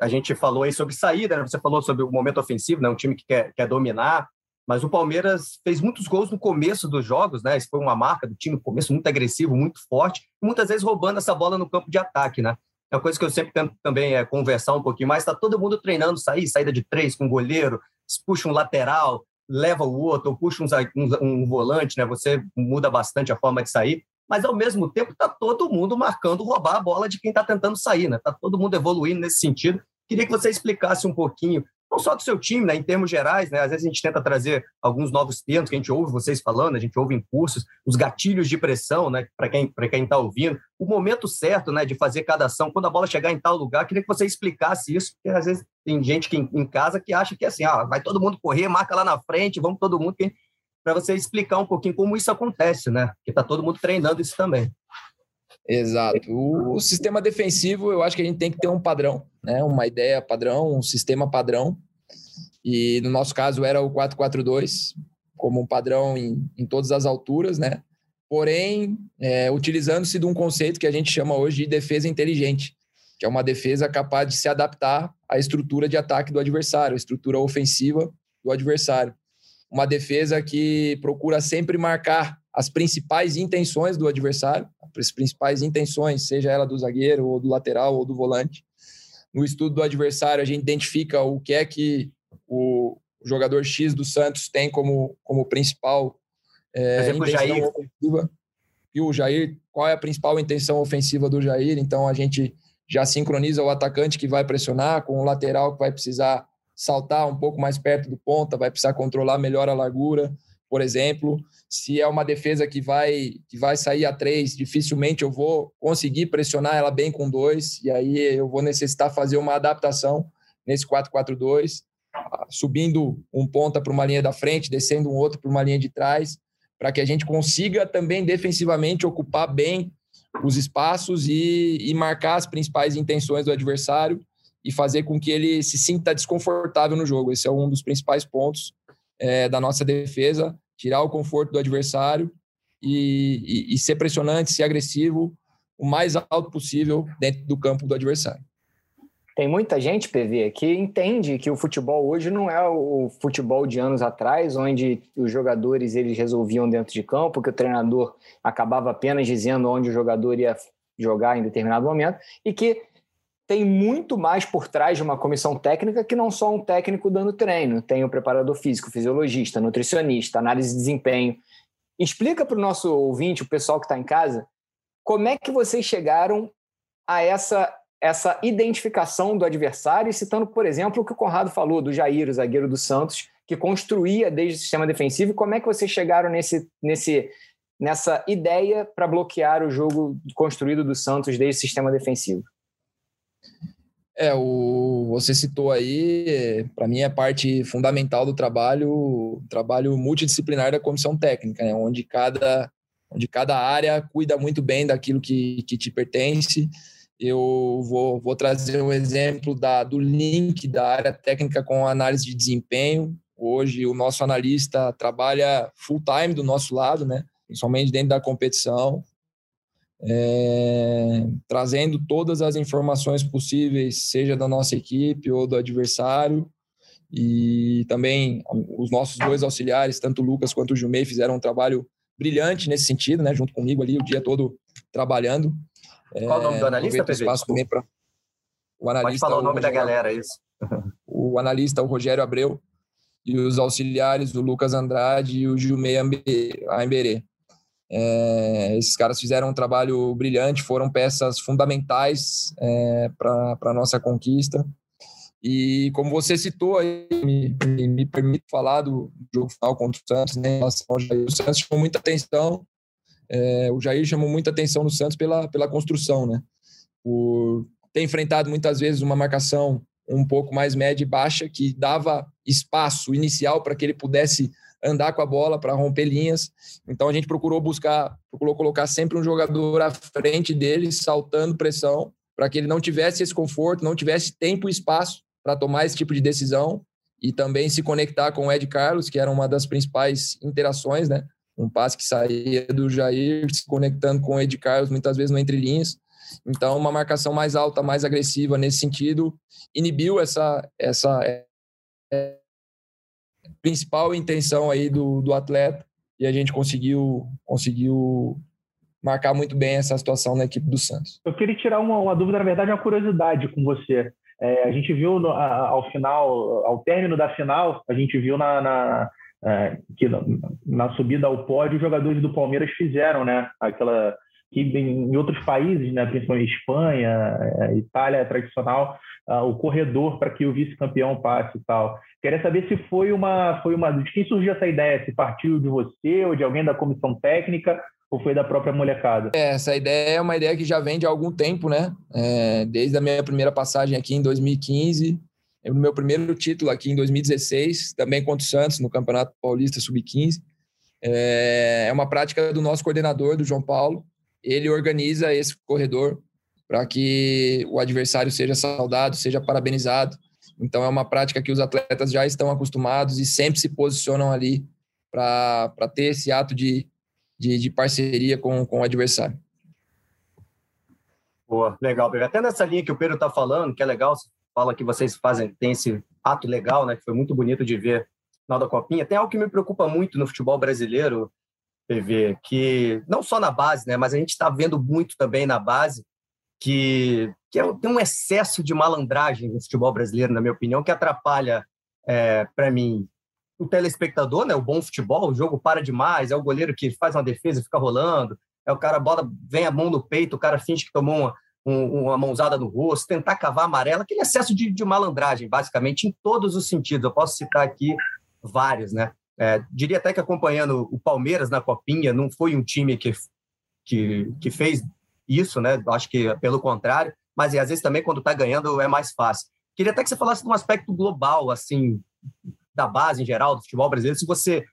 a gente falou aí sobre saída, né? você falou sobre o momento ofensivo, né? um time que quer, quer dominar, mas o Palmeiras fez muitos gols no começo dos jogos, né? Isso foi uma marca do time no começo, muito agressivo, muito forte, muitas vezes roubando essa bola no campo de ataque, né? É uma coisa que eu sempre tento também é conversar um pouquinho mais. Está todo mundo treinando sair, saída de três com o goleiro, puxa um lateral, leva o outro, ou puxa um, um, um volante, né? Você muda bastante a forma de sair mas ao mesmo tempo está todo mundo marcando roubar a bola de quem está tentando sair, né? Está todo mundo evoluindo nesse sentido. Queria que você explicasse um pouquinho, não só do seu time, né, em termos gerais, né? Às vezes a gente tenta trazer alguns novos termos que a gente ouve vocês falando, a gente ouve em cursos, os gatilhos de pressão, né? Para quem para quem está ouvindo, o momento certo, né, de fazer cada ação, quando a bola chegar em tal lugar. Queria que você explicasse isso, porque às vezes tem gente que em casa que acha que é assim, ah, vai todo mundo correr, marca lá na frente, vamos todo mundo para você explicar um pouquinho como isso acontece, né? Porque está todo mundo treinando isso também. Exato. O, o, sistema defensivo, eu acho que a gente tem que ter um padrão, né? Uma ideia padrão, um sistema padrão. E no nosso caso era o 4-4-2, como um padrão em, em todas as alturas, né? Porém, é, utilizando-se de um conceito que a gente chama hoje de defesa inteligente, que é uma defesa capaz de se adaptar à estrutura de ataque do adversário, à estrutura ofensiva do adversário uma defesa que procura sempre marcar as principais intenções do adversário, as principais intenções, seja ela do zagueiro, ou do lateral, ou do volante. No estudo do adversário, a gente identifica o que é que o jogador X do Santos tem como, como principal é, intenção ofensiva. E o Jair, qual é a principal intenção ofensiva do Jair? Então, a gente já sincroniza o atacante que vai pressionar com o lateral que vai precisar saltar um pouco mais perto do ponta, vai precisar controlar melhor a largura, por exemplo. Se é uma defesa que vai que vai sair a três, dificilmente eu vou conseguir pressionar ela bem com dois, e aí eu vou necessitar fazer uma adaptação nesse 4-4-2, subindo um ponta para uma linha da frente, descendo um outro para uma linha de trás, para que a gente consiga também defensivamente ocupar bem os espaços e, e marcar as principais intenções do adversário e fazer com que ele se sinta desconfortável no jogo. Esse é um dos principais pontos é, da nossa defesa, tirar o conforto do adversário e, e, e ser pressionante, ser agressivo o mais alto possível dentro do campo do adversário. Tem muita gente, PV, que entende que o futebol hoje não é o futebol de anos atrás, onde os jogadores eles resolviam dentro de campo, que o treinador acabava apenas dizendo onde o jogador ia jogar em determinado momento, e que tem muito mais por trás de uma comissão técnica que não só um técnico dando treino. Tem o preparador físico, fisiologista, nutricionista, análise de desempenho. explica para o nosso ouvinte, o pessoal que está em casa, como é que vocês chegaram a essa, essa identificação do adversário, citando, por exemplo, o que o Conrado falou do Jair, o zagueiro do Santos, que construía desde o sistema defensivo. Como é que vocês chegaram nesse, nesse, nessa ideia para bloquear o jogo construído do Santos desde o sistema defensivo? É, o, você citou aí, para mim é parte fundamental do trabalho, trabalho multidisciplinar da comissão técnica, né, onde cada onde cada área cuida muito bem daquilo que, que te pertence. Eu vou, vou trazer um exemplo da, do link da área técnica com análise de desempenho. Hoje, o nosso analista trabalha full time do nosso lado, né? principalmente dentro da competição, é, trazendo todas as informações possíveis, seja da nossa equipe ou do adversário. E também os nossos dois auxiliares, tanto o Lucas quanto o Jumei, fizeram um trabalho brilhante nesse sentido, né? Junto comigo ali o dia todo trabalhando. Qual o nome do é, analista, PV? Espaço também pra... o analista, Pode falar o nome o Rogério, da galera, isso. o analista, o Rogério Abreu, e os auxiliares, o Lucas Andrade e o Jumei Amberê. É, esses caras fizeram um trabalho brilhante, foram peças fundamentais é, para a nossa conquista. E como você citou aí, me, me, me permite falar do jogo final contra o Santos, né? O Jair, o Santos chamou muita atenção. É, o Jair chamou muita atenção no Santos pela, pela construção, né? Por ter enfrentado muitas vezes uma marcação um pouco mais média e baixa, que dava espaço inicial para que ele pudesse andar com a bola, para romper linhas. Então a gente procurou buscar, procurou colocar sempre um jogador à frente dele, saltando pressão, para que ele não tivesse esse conforto, não tivesse tempo e espaço para tomar esse tipo de decisão e também se conectar com o Ed Carlos, que era uma das principais interações, né? Um passe que saía do Jair, se conectando com o Ed Carlos, muitas vezes no entre linhas. Então, uma marcação mais alta, mais agressiva nesse sentido, inibiu essa, essa principal intenção aí do, do atleta e a gente conseguiu, conseguiu marcar muito bem essa situação na equipe do Santos. Eu queria tirar uma, uma dúvida, na verdade, uma curiosidade com você. É, a gente viu no, a, ao final, ao término da final, a gente viu na, na é, que na, na, subida ao pódio os jogadores do Palmeiras fizeram, né? Aquela que em, outros países, né, principalmente Espanha, é, Itália é tradicional, uh, o corredor para que o vice-campeão passe e tal. Queria saber se foi uma, foi uma, de quem surgiu essa ideia? Se partiu de você ou de alguém da comissão técnica ou foi da própria molecada? É, essa ideia é uma ideia que já vem de algum tempo, né? É, desde a minha primeira passagem aqui em 2015, no meu primeiro título aqui em 2016, também contra o Santos no Campeonato Paulista Sub-15. É, é uma prática do nosso coordenador, do João Paulo. Ele organiza esse corredor para que o adversário seja saudado, seja parabenizado. Então é uma prática que os atletas já estão acostumados e sempre se posicionam ali para ter esse ato de de, de parceria com, com o adversário. Boa, legal, Pedro. Até nessa linha que o Pedro está falando, que é legal, fala que vocês fazem, tem esse ato legal, né? Que foi muito bonito de ver na da Copinha. Tem algo que me preocupa muito no futebol brasileiro, PV, que não só na base, né? Mas a gente está vendo muito também na base que, que é, tem um excesso de malandragem no futebol brasileiro, na minha opinião, que atrapalha, é, para mim, o telespectador, né? O bom futebol, o jogo para demais, é o goleiro que faz uma defesa e fica rolando, é o cara bola, vem a mão no peito, o cara finge que tomou uma, um, uma mãozada no rosto, tentar cavar amarela, aquele excesso de, de, malandragem, basicamente, em todos os sentidos. Eu posso citar aqui vários, né? É, diria até que acompanhando o Palmeiras na Copinha, não foi um time que, que, que fez isso, né? Acho que pelo contrário, mas às vezes também quando está ganhando é mais fácil. Queria até que você falasse de um aspecto global, assim, da base em geral do futebol brasileiro, se você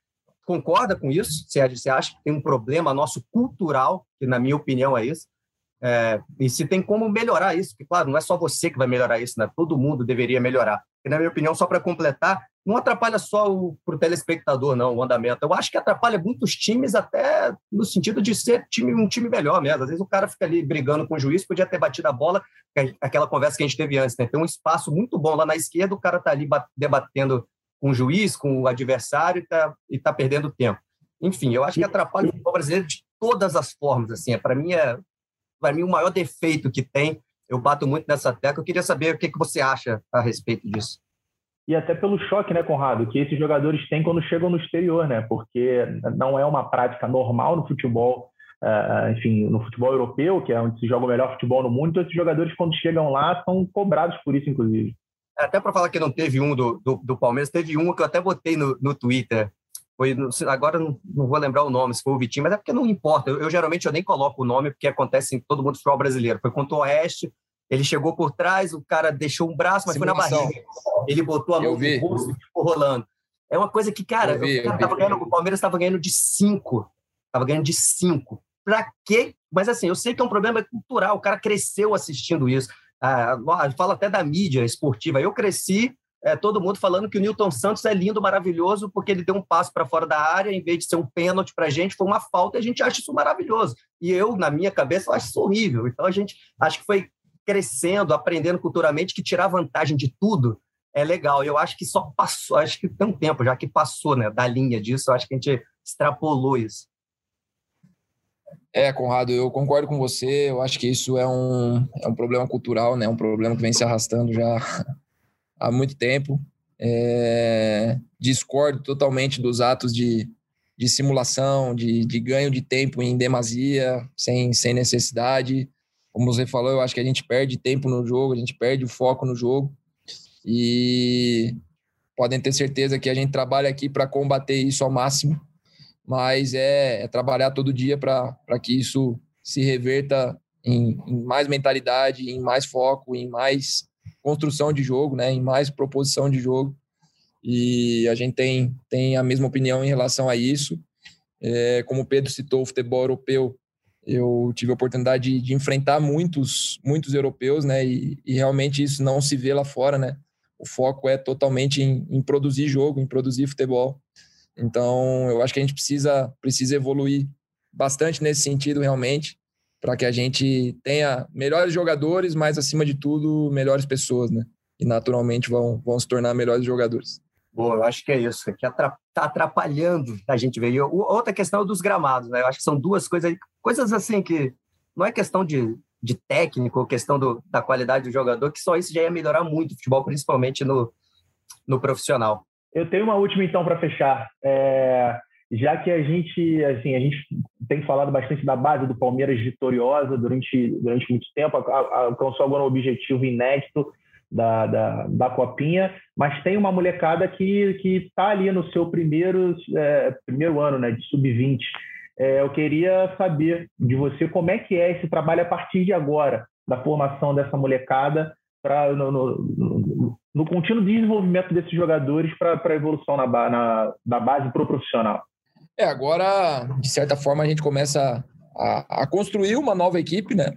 concorda com isso, se você acha que tem um problema nosso cultural, que na minha opinião é isso, é, e se tem como melhorar isso, porque, claro, não é só você que vai melhorar isso, né? todo mundo deveria melhorar. E, na minha opinião, só para completar, não atrapalha só para o telespectador, não, o andamento. Eu acho que atrapalha muitos times, até no sentido de ser time, um time melhor mesmo. Às vezes o cara fica ali brigando com o juiz, podia ter batido a bola, aquela conversa que a gente teve antes, né? Tem um espaço muito bom lá na esquerda, o cara está ali debatendo com o juiz, com o adversário e está tá perdendo tempo. Enfim, eu acho que atrapalha o futebol brasileiro de todas as formas. Assim, para mim é para mim o maior defeito que tem. Eu bato muito nessa tecla. Eu queria saber o que, que você acha a respeito disso. E até pelo choque, né, Conrado, que esses jogadores têm quando chegam no exterior, né? Porque não é uma prática normal no futebol, uh, enfim, no futebol europeu, que é onde se joga o melhor futebol no mundo. Então, esses jogadores, quando chegam lá, são cobrados por isso, inclusive. Até para falar que não teve um do, do, do, Palmeiras, teve um que eu até botei no, no Twitter. Foi, agora não, não, vou lembrar o nome, se foi o Vitinho, mas é porque não importa. Eu, eu geralmente eu nem coloco o nome, porque acontece em todo mundo do futebol brasileiro. Foi contra o Oeste, ele chegou por trás, o cara deixou um braço, mas Simulação. foi na barriga. Ele botou a mão no rosto e ficou rolando. É uma coisa que, cara, vi, o, cara vi, ganhando, o Palmeiras estava ganhando de cinco. Estava ganhando de cinco. Pra quê? Mas assim, eu sei que é um problema cultural. O cara cresceu assistindo isso. Ah, fala até da mídia esportiva. Eu cresci, é, todo mundo falando que o Newton Santos é lindo, maravilhoso, porque ele deu um passo para fora da área, em vez de ser um pênalti para a gente, foi uma falta e a gente acha isso maravilhoso. E eu, na minha cabeça, acho isso horrível. Então a gente acho que foi crescendo, aprendendo culturalmente que tirar vantagem de tudo é legal. Eu acho que só passou, acho que tem um tempo já que passou, né, da linha disso, eu acho que a gente extrapolou isso. É, Conrado, eu concordo com você. Eu acho que isso é um, é um problema cultural, né? Um problema que vem se arrastando já há muito tempo. É, discordo totalmente dos atos de, de simulação, de, de ganho de tempo em demasia, sem, sem necessidade como você falou, eu acho que a gente perde tempo no jogo, a gente perde o foco no jogo. E podem ter certeza que a gente trabalha aqui para combater isso ao máximo, mas é, é trabalhar todo dia para que isso se reverta em, em, mais mentalidade, em mais foco, em mais construção de jogo, né, em mais proposição de jogo. E a gente tem, tem a mesma opinião em relação a isso. É, como o Pedro citou, o futebol europeu eu tive a oportunidade de, de, enfrentar muitos muitos europeus, né? E, e, realmente isso não se vê lá fora, né? O foco é totalmente em, em, produzir jogo, em produzir futebol. Então, eu acho que a gente precisa precisa evoluir bastante nesse sentido realmente, para que a gente tenha melhores jogadores, mas acima de tudo melhores pessoas, né? E naturalmente vão vão se tornar melhores jogadores. Boa, eu acho que é isso, que está atrapalhando a gente ver. E outra questão é dos gramados, né? Eu acho que são duas coisas, coisas assim que não é questão de, de técnico, questão do, da qualidade do jogador, que só isso já ia melhorar muito o futebol, principalmente no, no profissional. Eu tenho uma última então para fechar. É, já que a gente, assim, a gente tem falado bastante da base do Palmeiras vitoriosa durante, durante muito tempo, alcançou agora um objetivo inédito da, da, da Copinha, mas tem uma molecada que está ali no seu primeiro, é, primeiro ano né, de sub-20. É, eu queria saber de você como é que é esse trabalho a partir de agora, da formação dessa molecada para no, no, no, contínuo desenvolvimento desses jogadores para a evolução na, na, da base para o profissional. É, agora, de certa forma, a gente começa a, a construir uma nova equipe, né?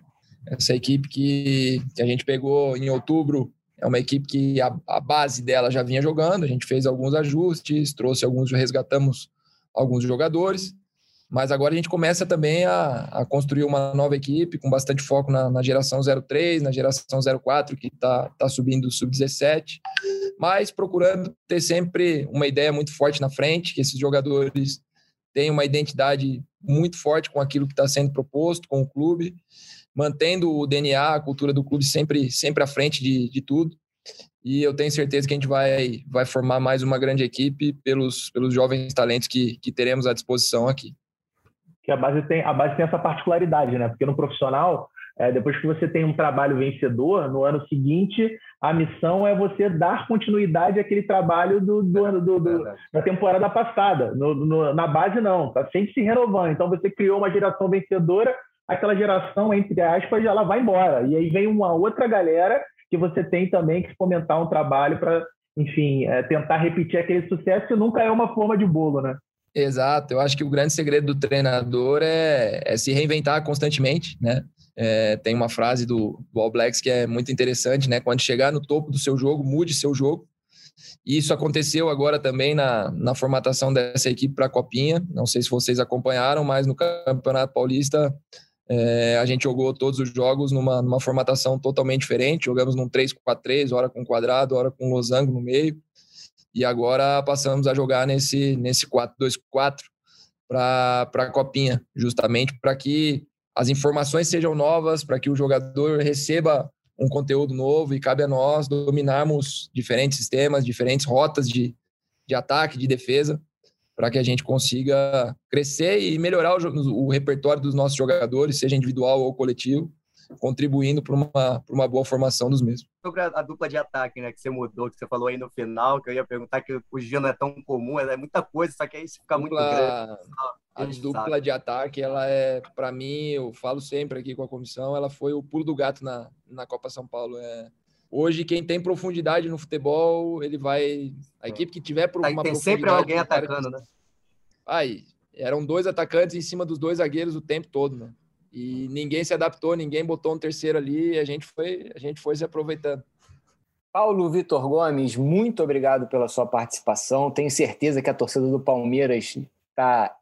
Essa equipe que, que a gente pegou em outubro é uma equipe que a, a, base dela já vinha jogando, a gente fez alguns ajustes, trouxe alguns, resgatamos alguns jogadores, mas agora a gente começa também a, a construir uma nova equipe com bastante foco na, na geração 03, na geração 04, que está tá subindo sub-17, mas procurando ter sempre uma ideia muito forte na frente, que esses jogadores tenham uma identidade muito forte com aquilo que está sendo proposto, com o clube, mantendo o DNA, a cultura do clube sempre, sempre à frente de, de tudo. E eu tenho certeza que a gente vai, vai formar mais uma grande equipe pelos, pelos jovens talentos que, que teremos à disposição aqui. Que a base tem a base tem essa particularidade, né? Porque no profissional, é, depois que você tem um trabalho vencedor, no ano seguinte a missão é você dar continuidade àquele trabalho do, do, do, do da temporada passada. No, no, na base não, está sempre se renovando. Então você criou uma geração vencedora aquela geração, entre aspas, ela vai embora. E aí vem uma outra galera que você tem também que fomentar um trabalho para, enfim, é, tentar repetir aquele sucesso que nunca é uma forma de bolo, né? Exato, eu acho que o grande segredo do treinador é, é se reinventar constantemente, né? É, tem uma frase do, do All Blacks que é muito interessante, né? Quando chegar no topo do seu jogo, mude seu jogo. E isso aconteceu agora também na, na formatação dessa equipe para a Copinha. Não sei se vocês acompanharam, mas no Campeonato Paulista é, a gente jogou todos os jogos numa, numa formatação totalmente diferente. Jogamos num 3-4-3, hora com quadrado, hora com losango no meio. E agora passamos a jogar nesse, nesse 4-2-4 para a Copinha, justamente para que as informações sejam novas, para que o jogador receba um conteúdo novo e cabe a nós dominarmos diferentes sistemas, diferentes rotas de, de ataque, de defesa, para que a gente consiga crescer e melhorar o, o, repertório dos nossos jogadores, seja individual ou coletivo, contribuindo para uma, uma boa formação dos mesmos. Sobre a, a, dupla de ataque, né, que você mudou, que você falou aí no final, que eu ia perguntar que o Gino é tão comum, é muita coisa, só que aí fica muito grande. A, a dupla sabe. de ataque, ela é, para mim, eu falo sempre aqui com a comissão, ela foi o pulo do gato na, na Copa São Paulo. É, hoje, quem tem profundidade no futebol, ele vai. A equipe que tiver por uma tem sempre alguém atacando, né? Aí, eram dois atacantes em cima dos dois zagueiros o tempo todo, né? E ninguém se adaptou, ninguém botou um terceiro ali, e a gente foi, a gente foi se aproveitando. Paulo Vitor Gomes, muito obrigado pela sua participação. Tenho certeza que a torcida do Palmeiras está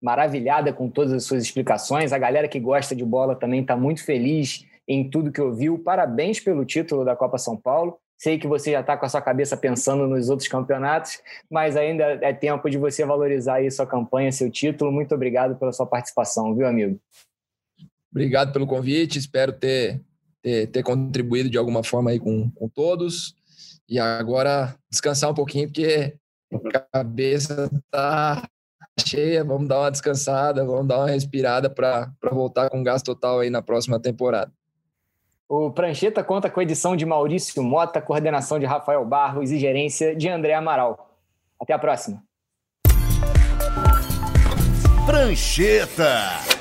maravilhada com todas as suas explicações. A galera que gosta de bola também está muito feliz em tudo que ouviu. Parabéns pelo título da Copa São Paulo. Sei que você já está com a sua cabeça pensando nos outros campeonatos, mas ainda é tempo de você valorizar aí sua campanha, seu título. Muito obrigado pela sua participação, viu, amigo? Obrigado pelo convite. Espero ter, ter, ter contribuído de alguma forma aí com, com todos. E agora descansar um pouquinho, porque a cabeça está cheia, vamos dar uma descansada, vamos dar uma respirada para voltar com gás total aí na próxima temporada. O Prancheta conta com a edição de Maurício Mota, coordenação de Rafael Barros e gerência de André Amaral. Até a próxima. Prancheta.